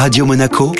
Radio Monaco,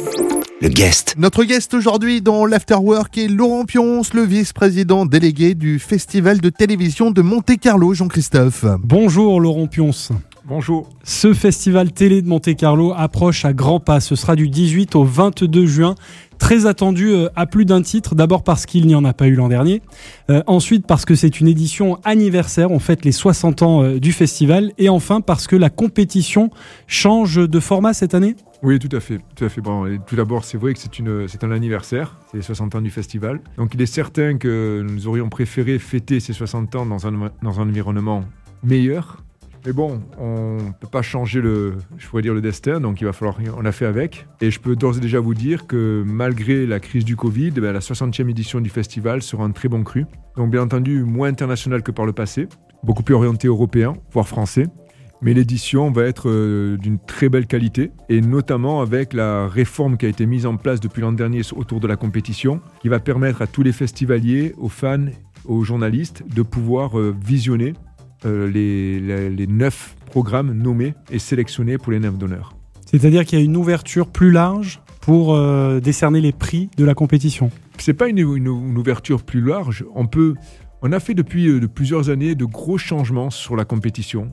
le guest. Notre guest aujourd'hui dans l'Afterwork est Laurent Pionce, le vice-président délégué du Festival de télévision de Monte-Carlo, Jean-Christophe. Bonjour Laurent Pionce. Bonjour. Ce festival télé de Monte-Carlo approche à grands pas. Ce sera du 18 au 22 juin. Très attendu euh, à plus d'un titre. D'abord parce qu'il n'y en a pas eu l'an dernier. Euh, ensuite parce que c'est une édition anniversaire. On fête les 60 ans euh, du festival. Et enfin parce que la compétition change de format cette année. Oui, tout à fait. Tout, à fait. Bon, tout d'abord, c'est vrai que c'est un anniversaire, c'est les 60 ans du festival. Donc il est certain que nous aurions préféré fêter ces 60 ans dans un, dans un environnement meilleur. Mais bon, on ne peut pas changer le, je pourrais dire le destin, donc il va falloir, on a fait avec. Et je peux d'ores et déjà vous dire que malgré la crise du Covid, ben, la 60e édition du festival sera un très bon cru. Donc bien entendu, moins international que par le passé, beaucoup plus orienté européen, voire français. Mais l'édition va être euh, d'une très belle qualité, et notamment avec la réforme qui a été mise en place depuis l'an dernier autour de la compétition, qui va permettre à tous les festivaliers, aux fans, aux journalistes de pouvoir euh, visionner euh, les, les, les neuf programmes nommés et sélectionnés pour les neuf d'honneur. C'est-à-dire qu'il y a une ouverture plus large pour euh, décerner les prix de la compétition. C'est pas une, une, une, ouverture plus large. On peut, on a fait depuis euh, de plusieurs années de gros changements sur la compétition.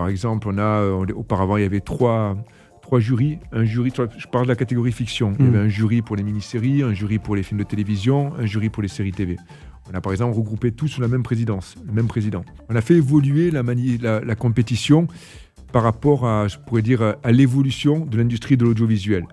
Par exemple, on a on, auparavant il y avait trois trois jurys. Un jury, je parle de la catégorie fiction. Mmh. Il y avait un jury pour les mini-séries, un jury pour les films de télévision, un jury pour les séries TV. On a par exemple regroupé tous sous la même présidence, le même président. On a fait évoluer la, la, la compétition par rapport à, je pourrais dire, à l'évolution de l'industrie de l'audiovisuel.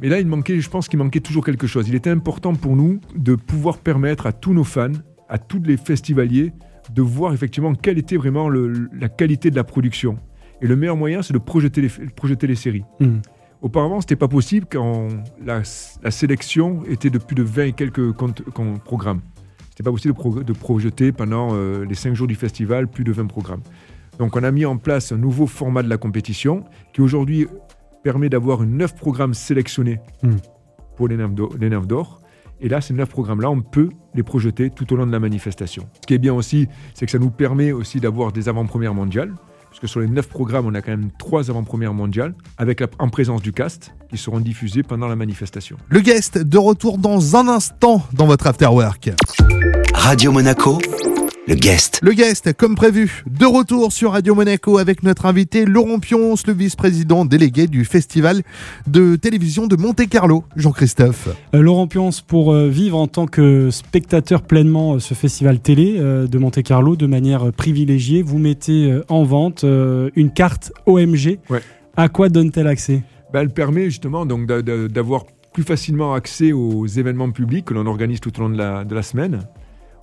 Mais là, il manquait, je pense qu'il manquait toujours quelque chose. Il était important pour nous de pouvoir permettre à tous nos fans, à tous les festivaliers, de voir effectivement quelle était vraiment le, la qualité de la production. Et le meilleur moyen, c'est de projeter les, projeter les séries. Mmh. Auparavant, ce n'était pas possible quand la, la, sélection était de plus de 20 et quelques programmes. C'était pas possible de, pro de, projeter pendant euh, les 5 jours du festival plus de 20 programmes. Donc on a mis en place un nouveau format de la compétition qui aujourd'hui permet d'avoir 9 programmes sélectionnés mmh. pour les Nerfs d'Or. Et là, ces 9 programmes-là, on peut les projeter tout au long de la manifestation. Ce qui est bien aussi, c'est que ça nous permet aussi d'avoir des avant-premières mondiales parce que sur les 9 programmes, on a quand même 3 avant-premières mondiales, avec la, en présence du cast, qui seront diffusés pendant la manifestation. Le guest de retour dans un instant dans votre Afterwork. Radio Monaco, le guest. Le guest, comme prévu, de retour sur Radio Monaco avec notre invité Laurent Pionce, le vice-président délégué du Festival de télévision de Monte-Carlo, Jean-Christophe. Euh, Laurent Pionce, pour euh, vivre en tant que spectateur pleinement euh, ce festival télé euh, de Monte-Carlo de manière privilégiée, vous mettez euh, en vente une carte OMG. Ouais. À quoi donne-t-elle accès? Ben, Elle permet justement donc d'avoir plus facilement accès aux événements publics que l'on organise tout au long de la, de la semaine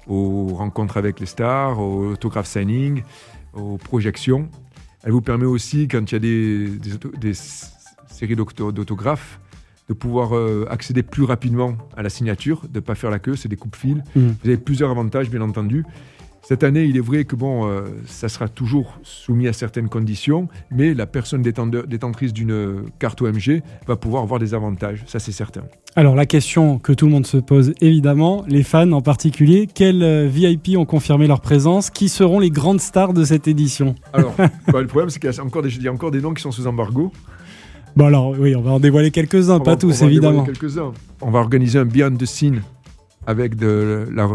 aux rencontres avec les stars, aux autographes signing, aux projections. Elle vous permet aussi, quand il y a des, des, des séries d'autographes, de pouvoir euh, accéder plus rapidement à la signature, de ne pas faire la queue, c'est des coupes-fils. Mmh. Vous avez plusieurs avantages, bien entendu. Cette année, il est vrai que bon, euh, ça sera toujours soumis à certaines conditions, mais la personne détentrice d'une carte OMG va pouvoir avoir des avantages, ça c'est certain. Alors la question que tout le monde se pose évidemment, les fans en particulier, quels VIP ont confirmé leur présence? Qui seront les grandes stars de cette édition? Alors, bah, le problème c'est qu'il y a encore des, il y a encore des noms qui sont sous embargo. Bon alors oui, on va en dévoiler quelques-uns, pas va, tous on évidemment. Quelques-uns. On va organiser un Beyond the Scene avec de la,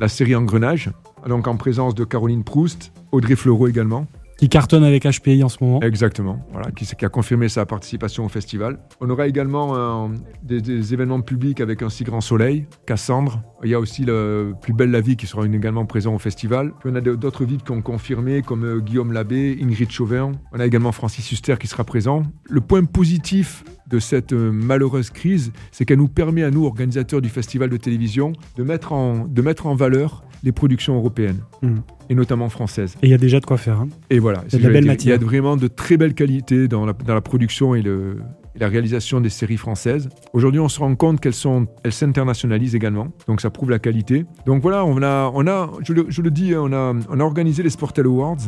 la série Engrenage, donc en présence de Caroline Proust, Audrey Fleurot également. Qui cartonne avec HPI en ce moment. Exactement, voilà, qui, qui a confirmé sa participation au festival. On aura également euh, des, des, événements publics avec un si grand soleil, Cassandre. Il y a aussi le Plus belle la vie qui sera également présent au festival. Puis on a d'autres vides qui ont confirmé, comme euh, Guillaume Labbé, Ingrid Chauvin. On a également Francis Huster qui sera présent. Le point positif de cette euh, malheureuse crise, c'est qu'elle nous permet à nous, organisateurs du festival de télévision, de mettre en, de mettre en valeur les productions européennes, mmh. et notamment françaises. Et il y a déjà de quoi faire. Hein. Et voilà, il y a, de la belle matière. il y a vraiment de très belles qualités dans la, dans la production et, le, et, la réalisation des séries françaises. Aujourd'hui, on se rend compte qu'elles sont, elles s'internationalisent également, donc ça prouve la qualité. Donc voilà, on a, on a je, le, je le dis, on a, on a organisé les Sportel Awards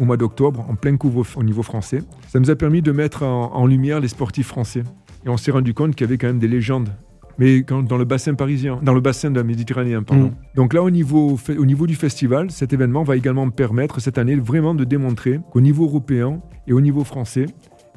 au mois d'octobre, en plein couvre au niveau français. Ça nous a permis de mettre en, en lumière les sportifs français. Et on s'est rendu compte qu'il y avait quand même des légendes mais quand, dans le bassin parisien, dans le bassin de la Méditerranée, pardon. Mmh. Donc là, au niveau, au niveau du festival, cet événement va également permettre cette année vraiment de démontrer qu'au niveau européen et au niveau français,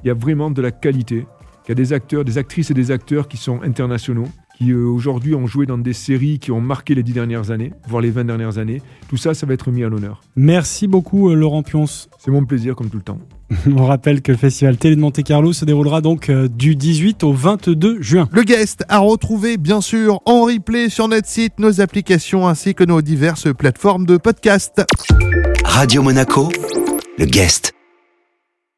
il y a vraiment de la qualité qu'il y a des acteurs, des actrices et des acteurs qui sont internationaux, qui euh, aujourd'hui ont joué dans des séries qui ont marqué les dix dernières années, voire les 20 dernières années. Tout ça, ça va être mis à l'honneur. Merci beaucoup euh, Laurent Pionce. C'est mon plaisir comme tout le temps. On rappelle que le festival Télé de Monte Carlo se déroulera donc euh, du 18 au 22 juin. Le guest à retrouver bien sûr en replay sur notre site, nos applications ainsi que nos diverses plateformes de podcast. Radio Monaco, le guest.